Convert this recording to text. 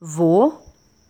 Wo?